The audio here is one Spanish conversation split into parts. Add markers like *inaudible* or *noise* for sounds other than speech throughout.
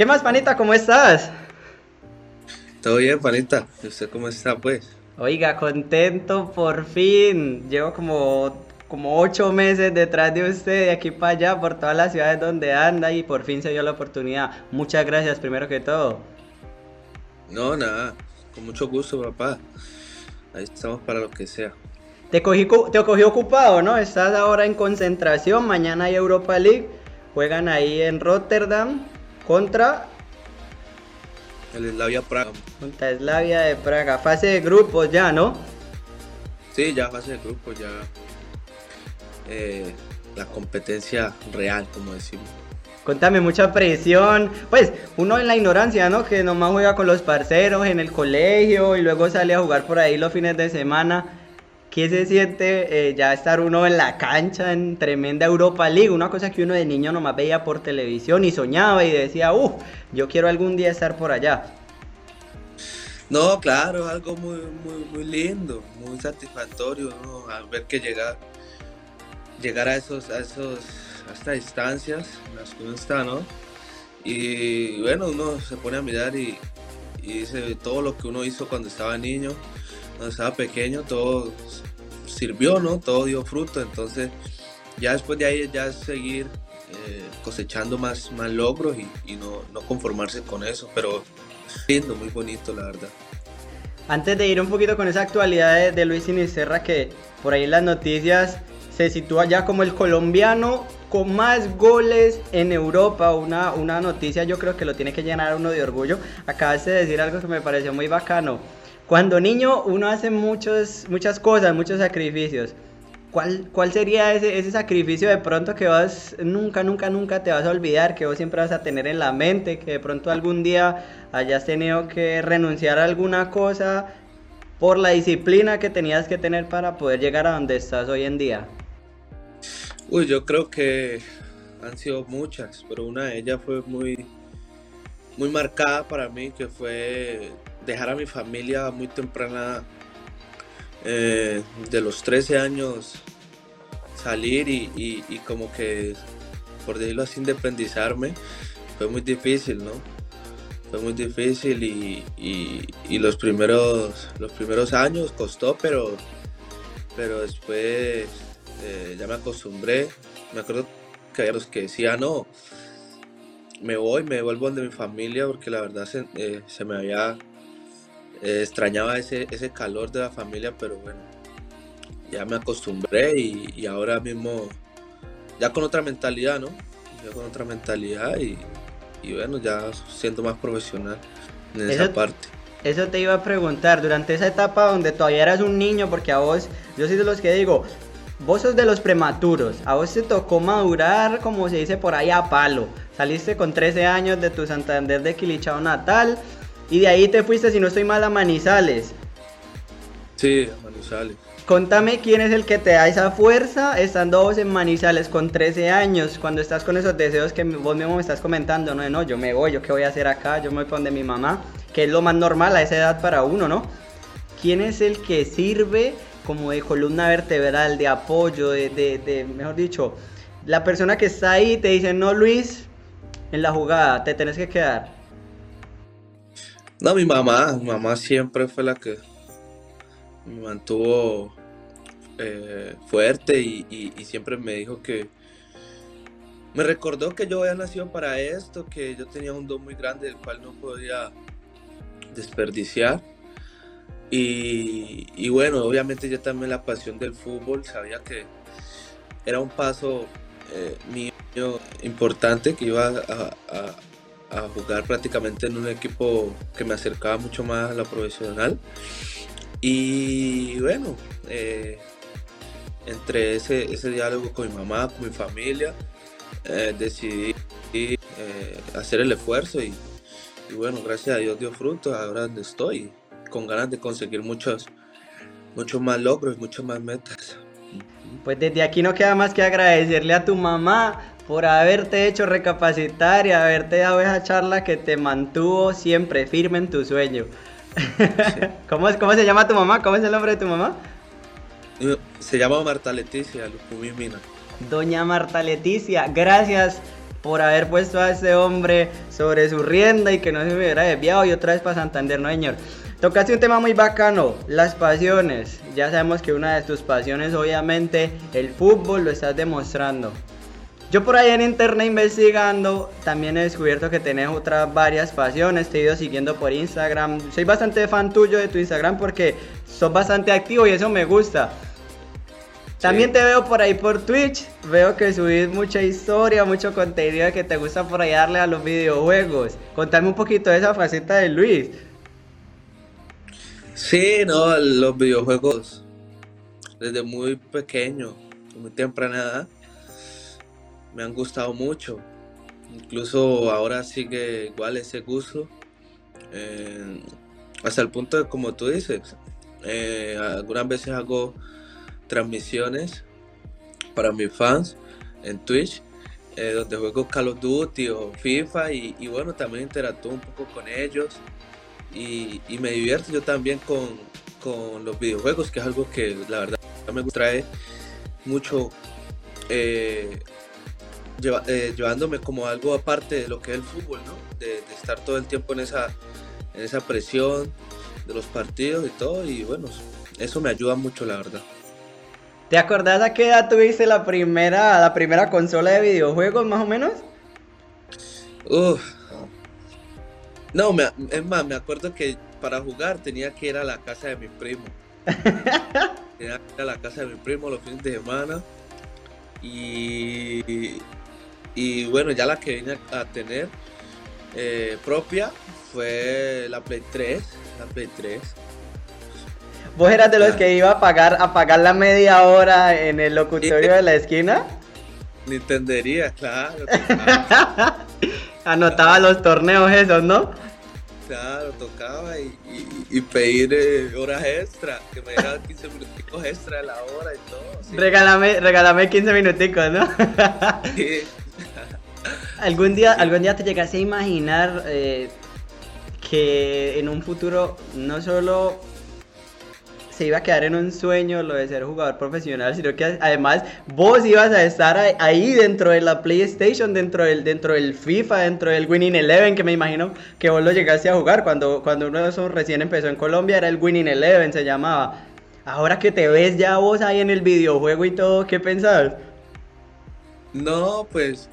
¿Qué más, panita? ¿Cómo estás? Todo bien, panita. ¿Y usted cómo está, pues? Oiga, contento por fin. Llevo como, como ocho meses detrás de usted, de aquí para allá, por todas las ciudades donde anda y por fin se dio la oportunidad. Muchas gracias, primero que todo. No, nada. Con mucho gusto, papá. Ahí estamos para lo que sea. Te cogí, te cogí ocupado, ¿no? Estás ahora en concentración. Mañana hay Europa League. Juegan ahí en Rotterdam contra el Slavia Praga. Contra Slavia de Praga. Fase de grupos ya, ¿no? Sí, ya fase de grupos, ya. Eh, la competencia real, como decimos. Contame, mucha presión. Pues uno en la ignorancia, ¿no? Que nomás juega con los parceros en el colegio y luego sale a jugar por ahí los fines de semana. ¿Qué se siente eh, ya estar uno en la cancha en tremenda Europa League? Una cosa que uno de niño nomás veía por televisión y soñaba y decía, uff, yo quiero algún día estar por allá. No, claro, es algo muy, muy, muy lindo, muy satisfactorio, ¿no? Al ver que llegar, llegar a esos, a esos, a estas distancias en las que uno está, ¿no? Y bueno, uno se pone a mirar y, y dice todo lo que uno hizo cuando estaba niño cuando estaba pequeño todo sirvió, ¿no? Todo dio fruto, entonces ya después de ahí ya seguir eh, cosechando más, más logros y, no, conformarse con eso, pero lindo, muy bonito la verdad. Antes de ir un poquito con esa actualidad de, Luis Sinisterra que por ahí en las noticias se sitúa ya como el colombiano con más goles en Europa, una, una noticia yo creo que lo tiene que llenar uno de orgullo. Acabas de decir algo que me pareció muy bacano cuando niño uno hace muchos, muchas cosas, muchos sacrificios. ¿Cuál, ¿Cuál sería ese, ese sacrificio de pronto que vos nunca, nunca, nunca te vas a olvidar, que vos siempre vas a tener en la mente, que de pronto algún día hayas tenido que renunciar a alguna cosa por la disciplina que tenías que tener para poder llegar a donde estás hoy en día? Uy, yo creo que han sido muchas, pero una de ellas fue muy, muy marcada para mí, que fue dejar a mi familia muy temprana, eh, de los 13 años, salir y, como que, por decirlo así, independizarme, fue muy difícil, ¿no? Fue muy difícil y, los, primeros, los primeros años costó, pero, pero después eh, ya me acostumbré. Me acuerdo que había los que decían, no, me voy, me vuelvo donde mi familia porque la verdad se, eh, se me había eh, extrañaba ese, ese calor de la familia, pero bueno, ya me acostumbré y, ahora mismo, ya con otra mentalidad, ¿no? Ya con otra mentalidad y, bueno, ya siendo más profesional en esa parte. Eso te iba a preguntar, durante esa etapa donde todavía eras un niño, porque a vos, yo soy de los que digo, vos sos de los prematuros, a vos te tocó madurar, como se dice por ahí, a palo. Saliste con 13 años de tu Santander de Quilichao natal, y de ahí te fuiste, si no estoy mal, a Manizales. Sí, a Manizales. Contame quién es el que te da esa fuerza estando vos en Manizales con 13 años, cuando estás con esos deseos que vos mismo me estás comentando, no, no, yo me voy, yo qué voy a hacer acá, yo me voy para donde mi mamá, que es lo más normal a esa edad para uno, ¿no? ¿Quién es el que sirve como de columna vertebral, de apoyo, de, de, de mejor dicho, la persona que está ahí te dice, no Luis, en la jugada, te tenés que quedar? No, mi mamá, mi mamá siempre fue la que me mantuvo eh, fuerte y, siempre me dijo que me recordó que yo había nacido para esto, que yo tenía un don muy grande del cual no podía desperdiciar. Y, bueno, obviamente yo también la pasión del fútbol, sabía que era un paso eh, mío importante que iba a jugar prácticamente en un equipo que me acercaba mucho más a la profesional. Y bueno, eh, entre ese, ese, diálogo con mi mamá, con mi familia, eh, decidí eh, hacer el esfuerzo y, bueno, gracias a Dios dio fruto, ahora donde estoy, con ganas de conseguir muchos, muchos más logros, muchas más metas. Pues desde aquí no queda más que agradecerle a tu mamá por haberte hecho recapacitar y haberte dado esa charla que te mantuvo siempre firme en tu sueño. *laughs* ¿Cómo, es, ¿Cómo se llama tu mamá? ¿Cómo es el nombre de tu mamá? Se llama Marta Leticia Mina. Doña Marta Leticia, gracias por haber puesto a ese hombre sobre su rienda y que no se hubiera desviado y otra vez para Santander, no señor. Tocaste un tema muy bacano, las pasiones. Ya sabemos que una de tus pasiones, obviamente, el fútbol, lo estás demostrando. Yo por ahí en internet investigando, también he descubierto que tenés otras varias pasiones, te he ido siguiendo por Instagram. Soy bastante fan tuyo de tu Instagram porque sos bastante activo y eso me gusta. También te veo por ahí por Twitch, veo que subís mucha historia, mucho contenido que te gusta por ahí darle a los videojuegos. Contame un poquito de esa faceta de Luis. Sí, no, los videojuegos desde muy pequeño, muy temprana edad, me han gustado mucho. Incluso ahora sigue igual ese gusto. Eh, hasta el punto de, como tú dices, eh, algunas veces hago transmisiones para mis fans en Twitch, eh, donde juego Call of Duty o FIFA y, bueno, también interactúo un poco con ellos y, me divierto yo también con, con, los videojuegos, que es algo que la verdad me trae mucho, eh, llevándome como algo aparte de lo que es el fútbol, ¿no? De, estar todo el tiempo en esa, en esa presión de los partidos y todo y bueno, eso me ayuda mucho la verdad. ¿Te acordás a qué edad tuviste la primera, la primera consola de videojuegos, más o menos? No, es más, me acuerdo que para jugar tenía que ir a la casa de mi primo. *laughs* tenía que ir a la casa de mi primo los fines de semana. Y, y bueno, ya la que vine a tener eh, propia fue la Play 3. La Play 3. ¿Vos eras de los que iba a pagar, a pagar la media hora en el locutorio de la esquina? Ni entendería, claro. *laughs* Anotaba los torneos esos, ¿no? Claro, tocaba y, pedir eh, horas extra, que me dieran 15 minuticos extra de la hora y todo. Regálame, regálame 15 minuticos, ¿no? *laughs* ¿Algún, día, ¿Algún día te llegaste a imaginar eh, que en un futuro no solo se iba a quedar en un sueño lo de ser jugador profesional, sino que además vos ibas a estar ahí dentro de la PlayStation, dentro del, dentro del FIFA, dentro del Winning Eleven, que me imagino que vos lo llegaste a jugar cuando, cuando uno de esos recién empezó en Colombia, era el Winning Eleven, se llamaba. Ahora que te ves ya vos ahí en el videojuego y todo, ¿qué pensás? No, pues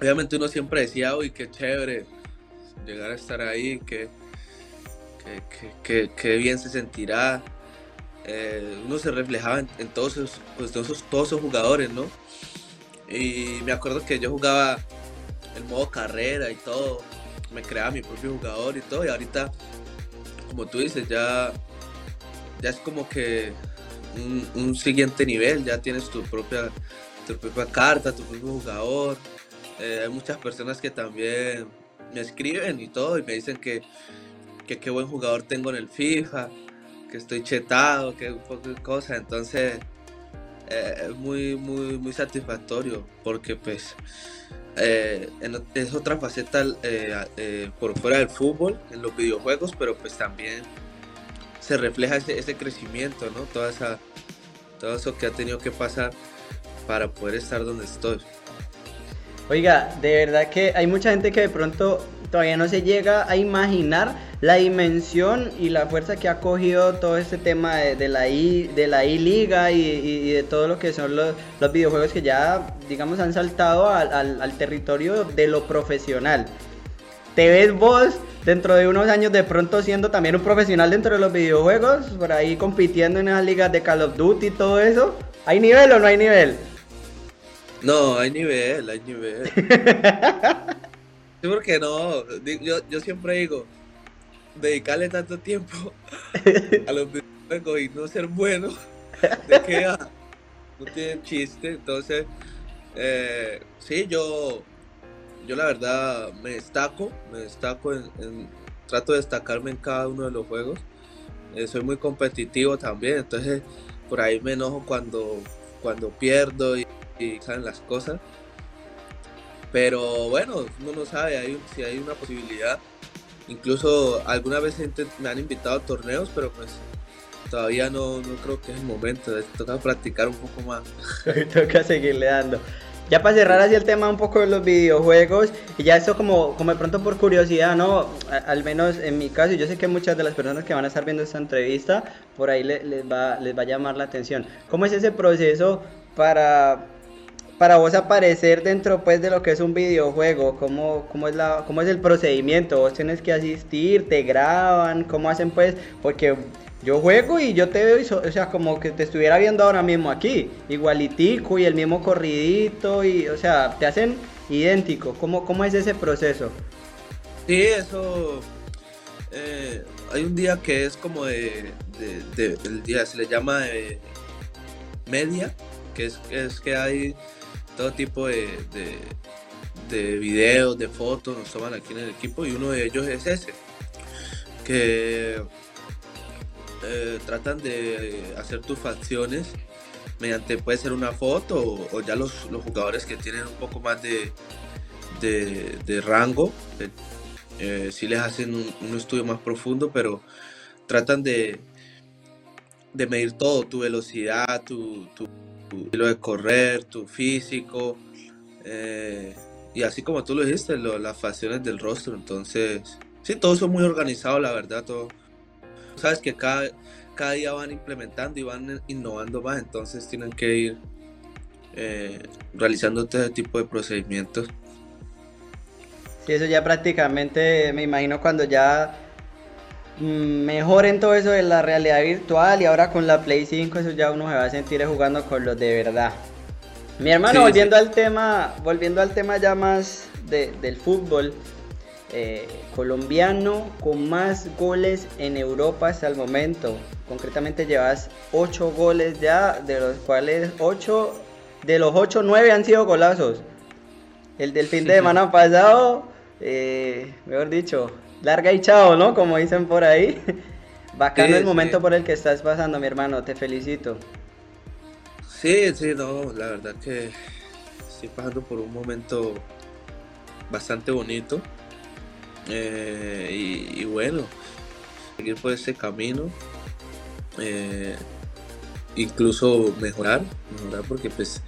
obviamente uno siempre decía, uy, qué chévere llegar a estar ahí, que, que bien se sentirá. Eh, uno se reflejaba en, todos, esos, pues, todos, esos, jugadores, ¿no? Y me acuerdo que yo jugaba el modo carrera y todo, me creaba mi propio jugador y todo, y ahorita, como tú dices, ya, ya es como que un, siguiente nivel, ya tienes tu propia, tu propia carta, tu propio jugador. Eh, hay muchas personas que también me escriben y todo, y me dicen que, que qué buen jugador tengo en el FIFA que estoy chetado, que un poco de cosas, entonces eh, es muy, muy, muy satisfactorio porque pues eh, es otra faceta por fuera del fútbol, en los videojuegos, pero pues también se refleja ese, ese crecimiento, ¿no? Toda esa, todo eso que ha tenido que pasar para poder estar donde estoy. Oiga, de verdad que hay mucha gente que de pronto todavía no se llega a imaginar la dimensión y la fuerza que ha cogido todo este tema de, la I, de la I-Liga y, de todo lo que son los, videojuegos que ya, digamos, han saltado al, territorio de lo profesional. ¿Te ves vos dentro de unos años de pronto siendo también un profesional dentro de los videojuegos? Por ahí compitiendo en esas ligas de Call of Duty y todo eso. ¿Hay nivel o no hay nivel? No, hay nivel, hay nivel. *laughs* Sí, porque no, yo, yo siempre digo, dedicarle tanto tiempo a los videojuegos y no ser bueno, de que no tiene chiste. Entonces, eh, sí, yo, yo la verdad me destaco, me destaco en, trato de destacarme en cada uno de los juegos. Eh, soy muy competitivo también, entonces por ahí me enojo cuando, cuando pierdo y, y salen las cosas. Pero bueno, uno no sabe si hay una posibilidad. Incluso alguna vez me han invitado a torneos, pero pues todavía no, no creo que es el momento. Toca practicar un poco más. *laughs* *laughs* Toca seguirle dando. Ya para cerrar así el tema un poco de los videojuegos, y ya esto como, como de pronto por curiosidad, ¿no? al menos en mi caso, yo sé que muchas de las personas que van a estar viendo esta entrevista, por ahí les, va, les va a llamar la atención. ¿Cómo es ese proceso para, para vos aparecer dentro pues de lo que es un videojuego? ¿Cómo, cómo, es, la, cómo es el procedimiento? ¿Vos tienes que asistir? ¿Te graban? ¿Cómo hacen pues? Porque yo juego y yo te veo, o sea, como que te estuviera viendo ahora mismo aquí, igualitico y el mismo corridito, y, o sea, te hacen idéntico. ¿Cómo, cómo es ese proceso? Sí, eso. Eh, hay un día que es como de, el día se le llama media, que es que hay todo tipo de, de videos, de fotos, nos toman aquí en el equipo y uno de ellos es ese, que eh, tratan de hacer tus facciones mediante puede ser una foto o, ya los, jugadores que tienen un poco más de, de, rango eh, eh, si les hacen un, estudio más profundo pero tratan de, de medir todo tu velocidad tu, tu, estilo de correr tu físico y así como tú lo dijiste las facciones del rostro entonces sí todo eso muy organizado la verdad todo sabes que cada, cada día van implementando y van innovando más, entonces tienen que ir eh, realizando todo ese tipo de procedimientos. Sí, eso ya prácticamente, me imagino cuando ya mm, mejoren todo eso de la realidad virtual y ahora con la Play 5 eso ya uno se va a sentir jugando con los de verdad. Mi hermano, volviendo al tema, volviendo al tema ya más del fútbol, eh, colombiano con más goles en Europa hasta el momento. Concretamente llevas 8 goles ya, de los cuales 8, de los 8, 9 han sido golazos. El del fin de semana pasado, eh, mejor dicho, larga y chao, ¿no? Como dicen por ahí. *laughs* Bacano el momento por el que estás pasando, mi hermano, te felicito. Sí, sí, no, la verdad que estoy pasando por un momento bastante bonito. Eh, y, bueno, seguir por ese camino. Eh, incluso mejorar, mejorar porque pues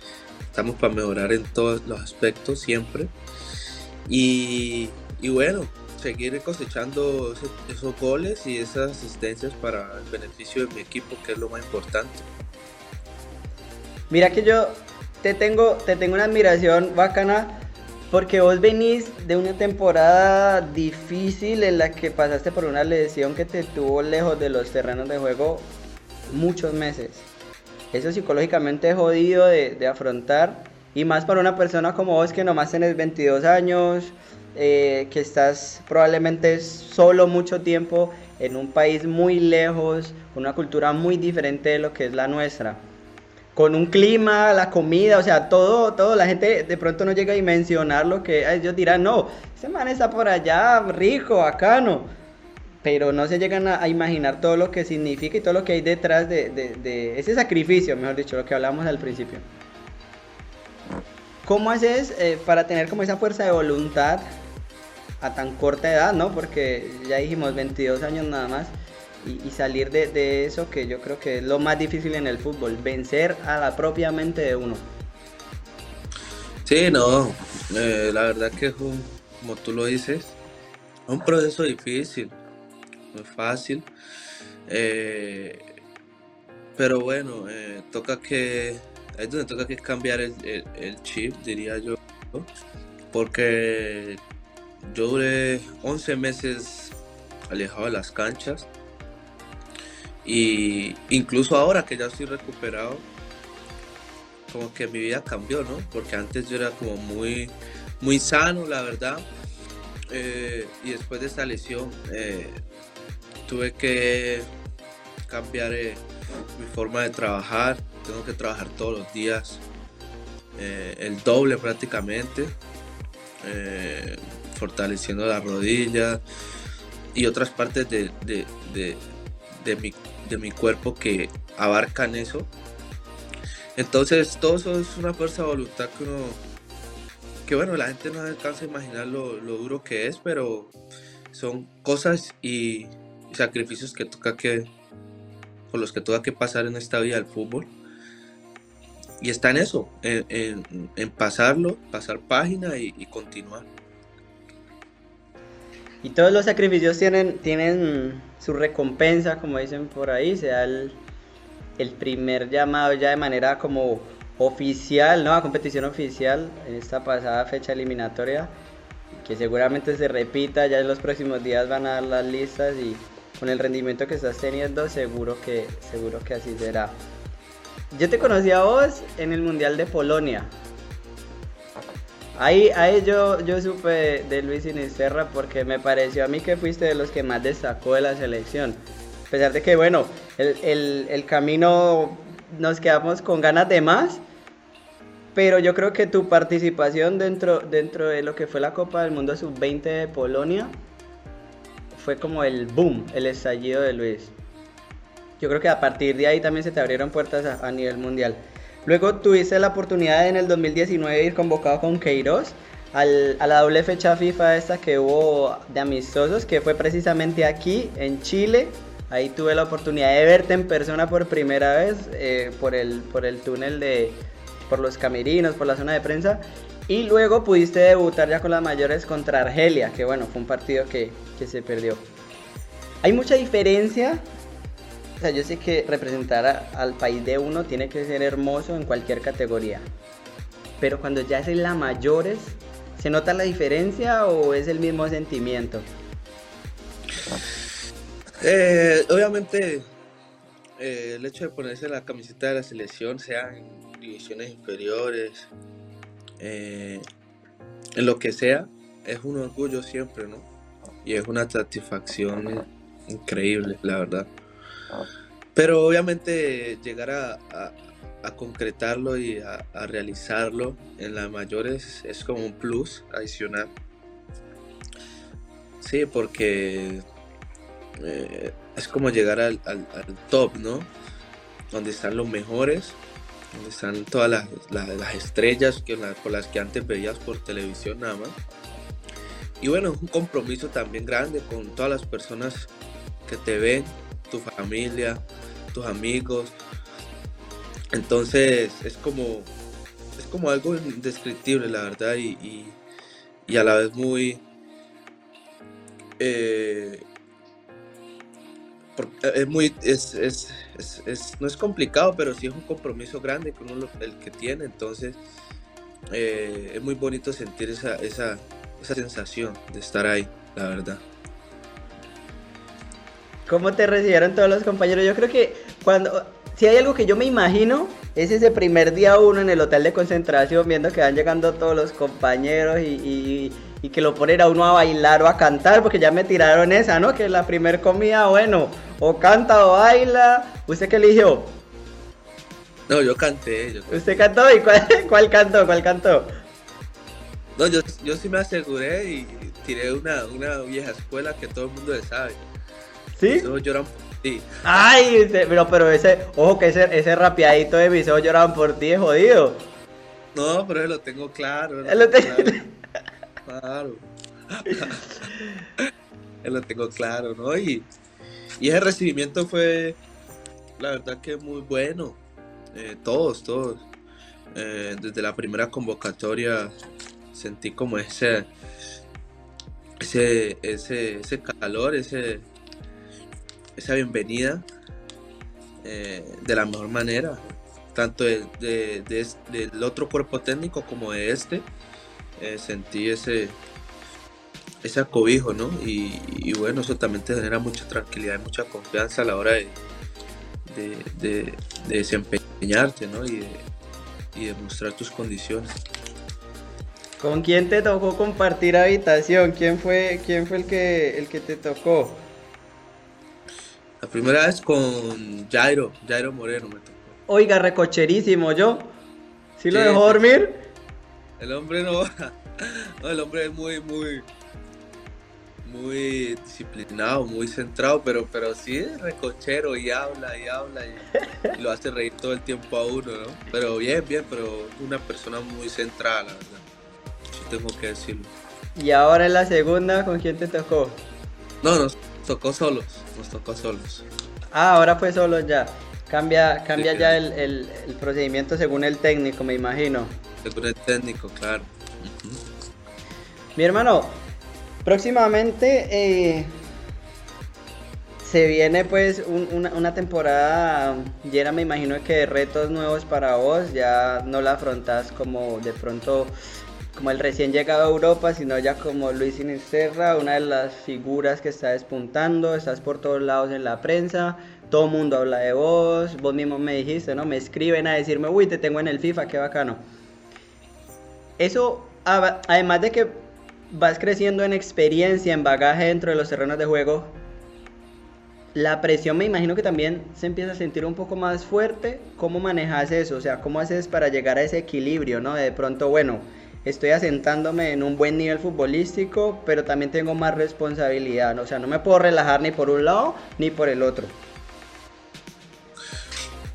estamos para mejorar en todos los aspectos siempre. Y, bueno, seguir cosechando esos, goles y esas asistencias para el beneficio de mi equipo, que es lo más importante. Mira que yo te tengo, te tengo una admiración bacana porque vos venís de una temporada difícil en la que pasaste por una lesión que te tuvo lejos de los terrenos de juego muchos meses. Eso psicológicamente es jodido de, afrontar. Y más para una persona como vos que nomás tenés 22 años, eh, que estás probablemente solo mucho tiempo en un país muy lejos, una cultura muy diferente de lo que es la nuestra. Con un clima, la comida, o sea, todo, todo, la gente de pronto no llega a dimensionar lo que ellos dirán, no, ese man está por allá, rico, bacano, pero no se llegan a, imaginar todo lo que significa y todo lo que hay detrás de, ese sacrificio, mejor dicho, lo que hablamos al principio. ¿Cómo haces eh, para tener como esa fuerza de voluntad a tan corta edad, no? Porque ya dijimos 22 años nada más y, salir de, eso que yo creo que es lo más difícil en el fútbol, vencer a la propia mente de uno. Sí, no, eh, la verdad que es como tú lo dices, un proceso difícil, no es fácil, eh, pero bueno, eh, toca que, es donde toca que cambiar el, el chip, diría yo, porque yo duré 11 meses alejado de las canchas, y incluso ahora que ya estoy recuperado, como que mi vida cambió, ¿no? Porque antes yo era como muy, muy sano, la verdad. Eh, y después de esta lesión eh, tuve que cambiar eh, mi forma de trabajar. Tengo que trabajar todos los días, el doble prácticamente, fortaleciendo la rodilla y otras partes de, de mi, de mi cuerpo que abarcan eso. Entonces todo eso es una fuerza de voluntad que uno, que bueno, la gente no alcanza a imaginar lo, duro que es, pero son cosas y, sacrificios que toca que, por los que toca que pasar en esta vida del fútbol. y está en eso, en, pasarlo, pasar página y, continuar. Y todos los sacrificios tienen, tienen su recompensa, como dicen por ahí, sea el, el primer llamado ya de manera como oficial, ¿no? A competición oficial en esta pasada fecha eliminatoria, que seguramente se repita, ya en los próximos días van a dar las listas y con el rendimiento que estás teniendo, seguro que, seguro que así será. Yo te conocí a vos en el Mundial de Polonia. Ahí, ahí yo, yo supe de Luis Sinisterra porque me pareció a mí que fuiste de los que más destacó de la selección. A pesar de que, bueno, el, el camino nos quedamos con ganas de más, pero yo creo que tu participación dentro, dentro de lo que fue la Copa del Mundo Sub-20 de Polonia fue como el boom, el estallido de Luis. Yo creo que a partir de ahí también se te abrieron puertas a, nivel mundial. Luego tuviste la oportunidad en el 2019 de ir convocado con Queiroz a la doble fecha FIFA esta que hubo de amistosos, que fue precisamente aquí en Chile. Ahí tuve la oportunidad de verte en persona por primera vez eh, por, el, por el túnel de, por los camerinos, por la zona de prensa. Y luego pudiste debutar ya con las mayores contra Argelia, que bueno, fue un partido que, se perdió. Hay mucha diferencia. O sea, yo sé que representar al país de uno tiene que ser hermoso en cualquier categoría. Pero cuando ya es en la mayores, ¿se nota la diferencia o es el mismo sentimiento? Eh, obviamente, eh, el hecho de ponerse la camiseta de la selección, sea en divisiones inferiores, eh, en lo que sea, es un orgullo siempre, ¿no? Y es una satisfacción increíble, la verdad. Pero obviamente llegar a, concretarlo y a, realizarlo en las mayores es como un plus adicional. Sí, porque eh, es como llegar al, top, ¿no? Donde están los mejores donde están todas las, estrellas que, por las que antes veías por televisión nada más. Y bueno, es un compromiso también grande con todas las personas que te ven, tu familia, tus amigos. Entonces es como, es como algo indescriptible, la verdad, y, a la vez muy... Eh, es muy, es, es, es, no es complicado, pero sí es un compromiso grande que uno el que tiene, entonces eh, es muy bonito sentir esa, esa, esa sensación de estar ahí, la verdad. ¿Cómo te recibieron todos los compañeros? Yo creo que cuando, si hay algo que yo me imagino, es ese primer día uno en el hotel de concentración, viendo que van llegando todos los compañeros y y que lo ponen a uno a bailar o a cantar, porque ya me tiraron esa, ¿no? Que la primer comida, bueno, o canta o baila. ¿Usted qué eligió? No, yo canté. Yo ¿Usted cantó? ¿Y cuál, *laughs* cuál, cantó? ¿Cuál cantó? No, yo, yo sí me aseguré y tiré una, una vieja escuela que todo el mundo le sabe. ¿Sí? Mis lloran por ti. Ay, pero, pero ese, ojo que ese, ese rapeadito de mis ojos lloran por ti es jodido. No, pero lo tengo claro. Lo tengo claro. Claro. lo tengo claro, ¿no? Y, y, ese recibimiento fue, la verdad que muy bueno. Eh, todos, todos. Eh, desde la primera convocatoria sentí como ese, ese, ese, calor, ese, esa bienvenida eh, de la mejor manera, tanto de, del otro cuerpo técnico como de este. Eh, sentí ese, ese acobijo, ¿no? Y, bueno, eso también te genera mucha tranquilidad y mucha confianza a la hora de, de, desempeñarte, ¿no? Y y mostrar tus condiciones. ¿Con quién te tocó compartir habitación? ¿Quién fue, quién fue el, que, el que te tocó? La primera vez con Jairo, Jairo Moreno me tocó. Oiga, recocherísimo, ¿yo? ¿Sí lo dejó dormir? El hombre no, *laughs* no, el hombre es muy, muy, muy disciplinado, muy centrado, pero, pero sí es recochero y habla y habla y, lo hace reír todo el tiempo a uno, ¿no? Pero bien, bien, pero una persona muy centrada, la verdad. Sí tengo que decirlo. ¿Y ahora en la segunda con quién te tocó? No, no, tocó solos, nos tocó solos. Ah, ahora fue solo ya. Cambia, cambia ya el, procedimiento según el técnico, me imagino. Según el técnico, claro. Mi hermano, próximamente eh, se viene pues una, una, temporada llena, me imagino que de retos nuevos para vos. Ya no la afrontas como de pronto como el recién llegado a Europa, sino ya como Luis Sinisterra, una de las figuras que está despuntando, estás por todos lados en la prensa, todo el mundo habla de vos, vos mismo me dijiste, ¿no? Me escriben a decirme, uy, te tengo en el FIFA, qué bacano. Eso, además de que vas creciendo en experiencia, en bagaje dentro de los terrenos de juego, la presión me imagino que también se empieza a sentir un poco más fuerte. ¿Cómo manejas eso? O sea, ¿cómo haces para llegar a ese equilibrio, ¿no? De pronto, bueno, estoy asentándome en un buen nivel futbolístico, pero también tengo más responsabilidad. O sea, no me puedo relajar ni por un lado ni por el otro.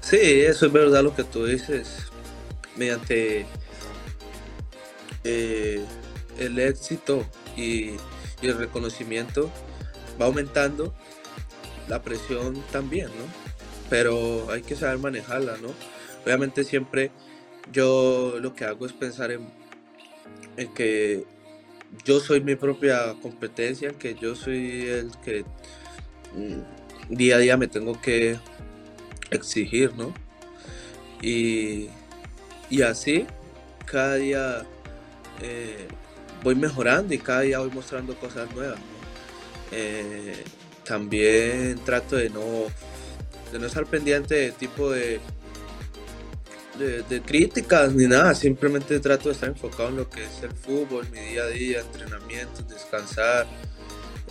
Sí, eso es verdad lo que tú dices. Mediante eh, el éxito y, y, el reconocimiento va aumentando, la presión también, ¿no? Pero hay que saber manejarla, ¿no? Obviamente siempre yo lo que hago es pensar en en que yo soy mi propia competencia, que yo soy el que mm, día a día me tengo que exigir, ¿no? Y, así, cada día eh, voy mejorando y cada día voy mostrando cosas nuevas. Eh, también trato de no, de no estar pendiente de tipo de de, críticas ni nada, simplemente trato de estar enfocado en lo que es el fútbol, mi día a día, entrenamientos, descansar,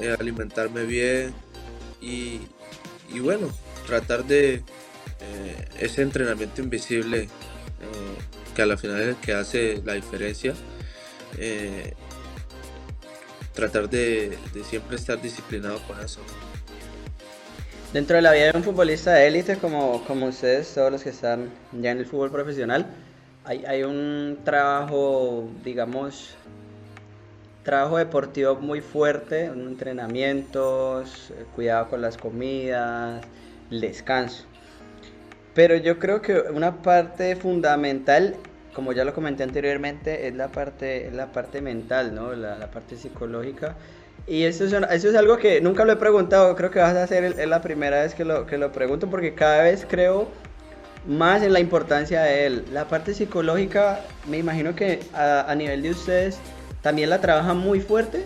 eh, alimentarme bien y, bueno, tratar de eh, ese entrenamiento invisible eh, que a la final es el que hace la diferencia. tratar de, de siempre estar disciplinado con eso dentro de la vida de un futbolista de élite como, como ustedes, todos los que están ya en el fútbol profesional, hay, hay un trabajo, digamos, trabajo deportivo muy fuerte, entrenamientos, eh, cuidado con las comidas, el descanso. Pero yo creo que una parte fundamental, como ya lo comenté anteriormente, es la parte, la parte mental, ¿no? la, la parte psicológica y eso es, eso es algo que nunca lo he preguntado, creo que vas a ser es la primera vez que lo, que lo pregunto porque cada vez creo más en la importancia de él. La parte psicológica, me imagino que a, nivel de ustedes también la trabajan muy fuerte.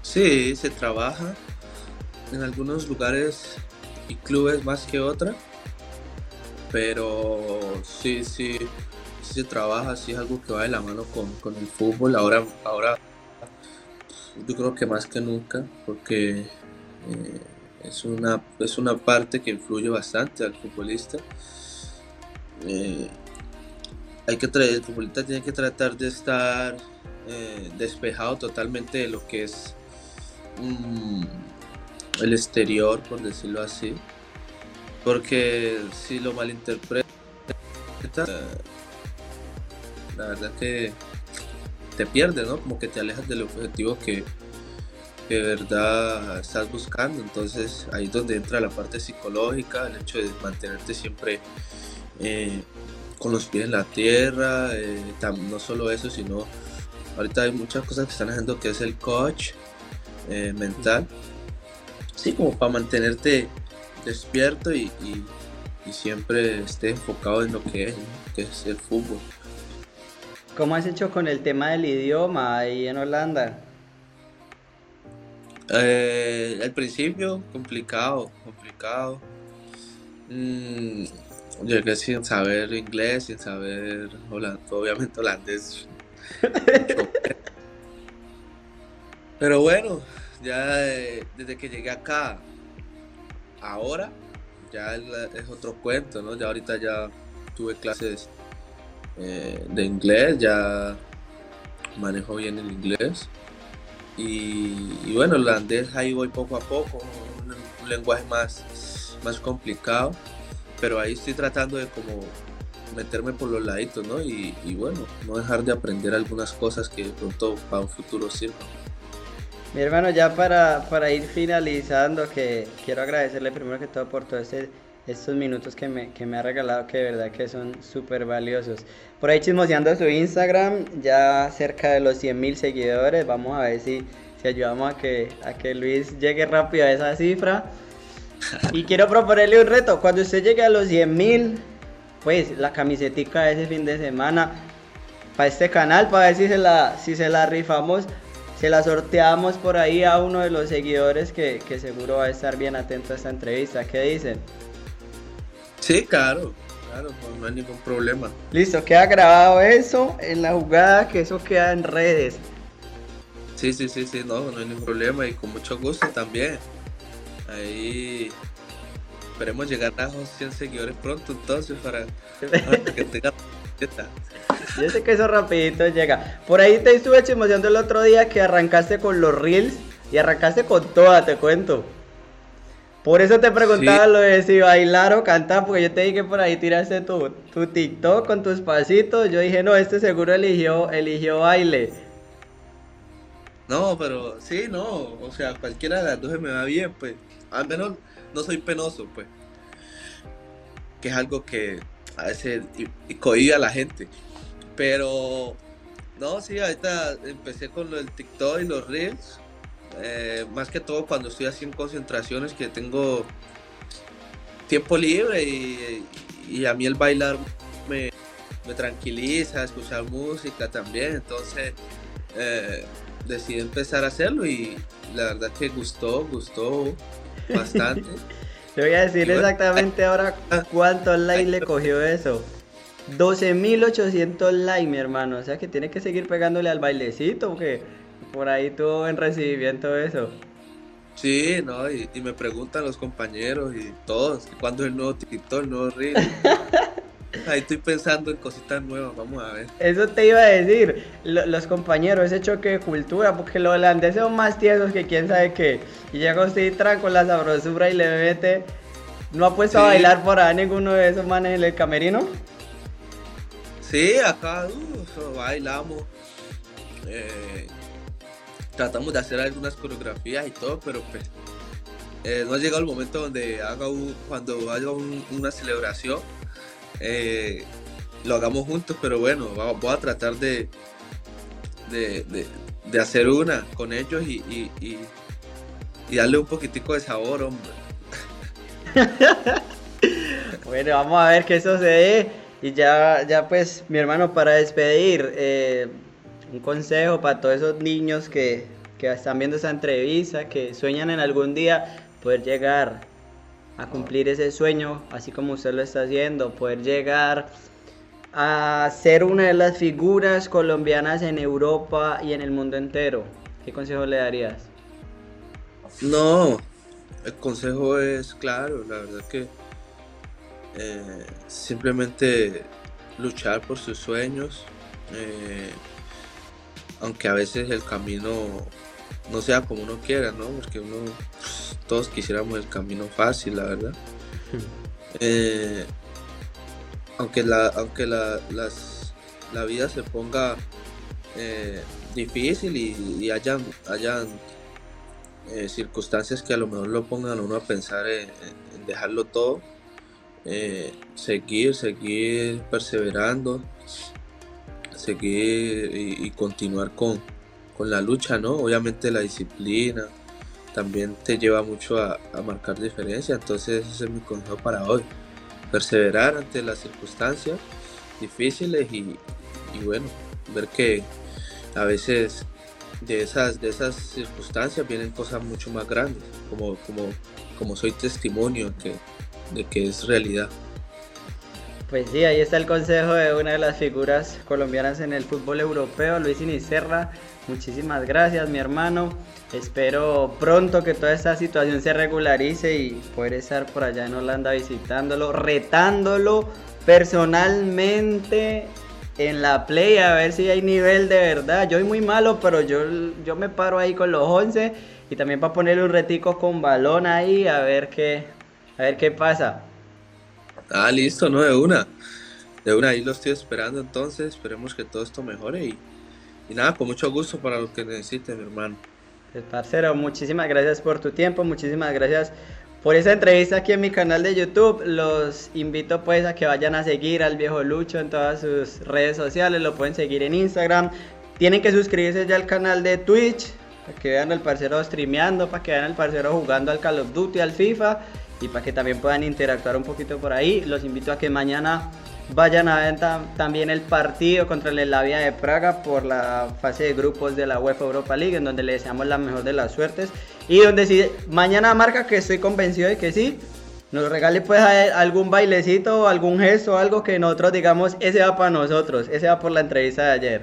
Sí, se trabaja en algunos lugares y clubes más que otra, pero sí, sí, sí se trabaja, sí es algo que va de la mano con, con el fútbol. Ahora, ahora yo creo que más que nunca, porque eh, es, una, es una parte que influye bastante al futbolista. Eh, hay que el futbolista tiene que tratar de estar eh, despejado totalmente de lo que es mm, el exterior, por decirlo así. Porque si lo malinterpreta, la verdad que te pierdes, ¿no? Como que te alejas del objetivo que, de verdad estás buscando. Entonces ahí es donde entra la parte psicológica, el hecho de mantenerte siempre eh, con los pies en la tierra, eh, no solo eso, sino ahorita hay muchas cosas que están haciendo que es el coach eh, mental. Sí, como para mantenerte despierto y, siempre esté enfocado en lo que es, que es el fútbol. ¿Cómo has hecho con el tema del idioma ahí en Holanda? Eh, al principio, complicado, complicado. Mm, llegué sin saber inglés, sin saber obviamente holandés. *laughs* Pero bueno, ya eh, desde que llegué acá, ahora, ya es otro cuento, ¿no? Ya ahorita ya tuve clases eh, de inglés, ya manejo bien el inglés. Y, bueno, el holandés ahí voy poco a poco, un, lenguaje más, más complicado, pero ahí estoy tratando de como meterme por los laditos, ¿no? Y, bueno, no dejar de aprender algunas cosas que de pronto para un futuro sirvan. Mi hermano, ya para, para ir finalizando, que quiero agradecerle primero que todo por todos este, estos minutos que me, que me ha regalado, que de verdad que son súper valiosos. Por ahí chismoseando su Instagram, ya cerca de los 100 mil seguidores. Vamos a ver si, si ayudamos a que, a que Luis llegue rápido a esa cifra. Y quiero proponerle un reto. Cuando usted llegue a los 100 mil, pues la camisetica de ese fin de semana para este canal, para ver si se la, si se la rifamos se la sorteamos por ahí a uno de los seguidores que, seguro va a estar bien atento a esta entrevista. ¿Qué dicen? Sí, claro, claro, pues no hay ningún problema. Listo, queda grabado eso en la jugada, que eso queda en redes. Sí, sí, sí, sí, no, no hay ningún problema y con mucho gusto también. Ahí esperemos llegar a los 100 seguidores pronto entonces para, que tenga yo sé que eso rapidito llega. Por ahí te estuve chismoseando el otro día que arrancaste con los reels y arrancaste con toda, te cuento. Por eso te preguntaba lo de si bailar o cantar, porque yo te dije por ahí tiraste tu, tu TikTok con tus pasitos. Yo dije, no, este seguro eligió, eligió baile. No, pero sí, no. O sea, cualquiera de las dos me va bien, pues. Al menos no soy penoso, pues. Que es algo que a veces y, a la gente. Pero, no, sí, ahorita empecé con lo del TikTok y los Reels. Eh, más que todo cuando estoy haciendo concentraciones que tengo tiempo libre y, a mí el bailar me, tranquiliza, escuchar música también. Entonces, eh, decidí empezar a hacerlo y la verdad que gustó, gustó bastante. *laughs* Te voy a decir exactamente ahora cuántos likes le cogió eso. 12.800 likes, mi hermano. O sea que tiene que seguir pegándole al bailecito, porque por ahí tuvo en recibimiento eso. Sí, no, y, me preguntan los compañeros y todos, ¿cuándo es el nuevo TikTok, el nuevo Reel? *laughs* Ahí estoy pensando en cositas nuevas, vamos a ver. Eso te iba a decir, los compañeros, ese choque de cultura, porque los holandeses son más tiesos que quién sabe qué. Y llega usted y con la sabrosura y le mete. ¿No ha puesto a bailar por ahí ninguno de esos manes en el camerino? Sí, acá uh, bailamos. Eh, tratamos de hacer algunas coreografías y todo, pero pues eh, no ha llegado el momento donde haga cuando haya una celebración eh, lo hagamos juntos, pero bueno, voy a tratar de, de, hacer una con ellos y, darle un poquitico de sabor, hombre. *laughs* bueno, vamos a ver qué sucede. Y ya, ya pues, mi hermano, para despedir, eh, un consejo para todos esos niños que, que están viendo esta entrevista, que sueñan en algún día poder llegar a cumplir ese sueño, así como usted lo está haciendo, poder llegar a ser una de las figuras colombianas en Europa y en el mundo entero. ¿Qué consejo le darías? No, el consejo es claro, la verdad que eh, simplemente luchar por sus sueños, eh, aunque a veces el camino no sea como uno quiera, ¿no? Porque uno todos quisiéramos el camino fácil, la verdad. Eh, aunque la, aunque la, la vida se ponga eh, difícil y, hayan, hayan eh, circunstancias que a lo mejor lo pongan a uno a pensar en, dejarlo todo, seguir, seguir perseverando, seguir y, continuar con, con la lucha, ¿no? Obviamente la disciplina, también te lleva mucho a, marcar diferencia. Entonces ese es mi consejo para hoy. Perseverar ante las circunstancias difíciles y, bueno, ver que a veces de esas, de esas circunstancias vienen cosas mucho más grandes, como, como, como soy testimonio de que es realidad. Pues sí, ahí está el consejo de una de las figuras colombianas en el fútbol europeo, Luis Inicerra. Muchísimas gracias, mi hermano. Espero pronto que toda esta situación se regularice y poder estar por allá en Holanda visitándolo, retándolo personalmente en la play a ver si hay nivel de verdad. Yo soy muy malo, pero yo, yo me paro ahí con los 11 y también para ponerle un retico con balón ahí a ver qué, a ver qué pasa. Ah, listo, no de una. De una, ahí lo estoy esperando entonces. Esperemos que todo esto mejore y, y nada, con mucho gusto para lo que necesite, mi hermano. Pues, parcero, muchísimas gracias por tu tiempo, muchísimas gracias por esa entrevista aquí en mi canal de YouTube. Los invito pues a que vayan a seguir al viejo Lucho en todas sus redes sociales, lo pueden seguir en Instagram. Tienen que suscribirse ya al canal de Twitch, para que vean al parcero streameando, para que vean al parcero jugando al Call of Duty, al FIFA y para que también puedan interactuar un poquito por ahí. Los invito a que mañana vayan a ver también el partido contra el Slavia de Praga por la fase de grupos de la UEFA Europa League, en donde le deseamos la mejor de las suertes. Y donde si mañana marca, que estoy convencido de que sí, nos regale pues algún bailecito, algún gesto, algo que nosotros digamos, ese va para nosotros, ese va por la entrevista de ayer.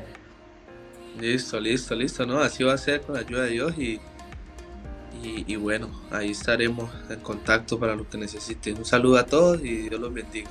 Listo, listo, listo, ¿no? Así va a ser con la ayuda de Dios y, y, y bueno, ahí estaremos en contacto para lo que necesiten. Un saludo a todos y Dios los bendiga.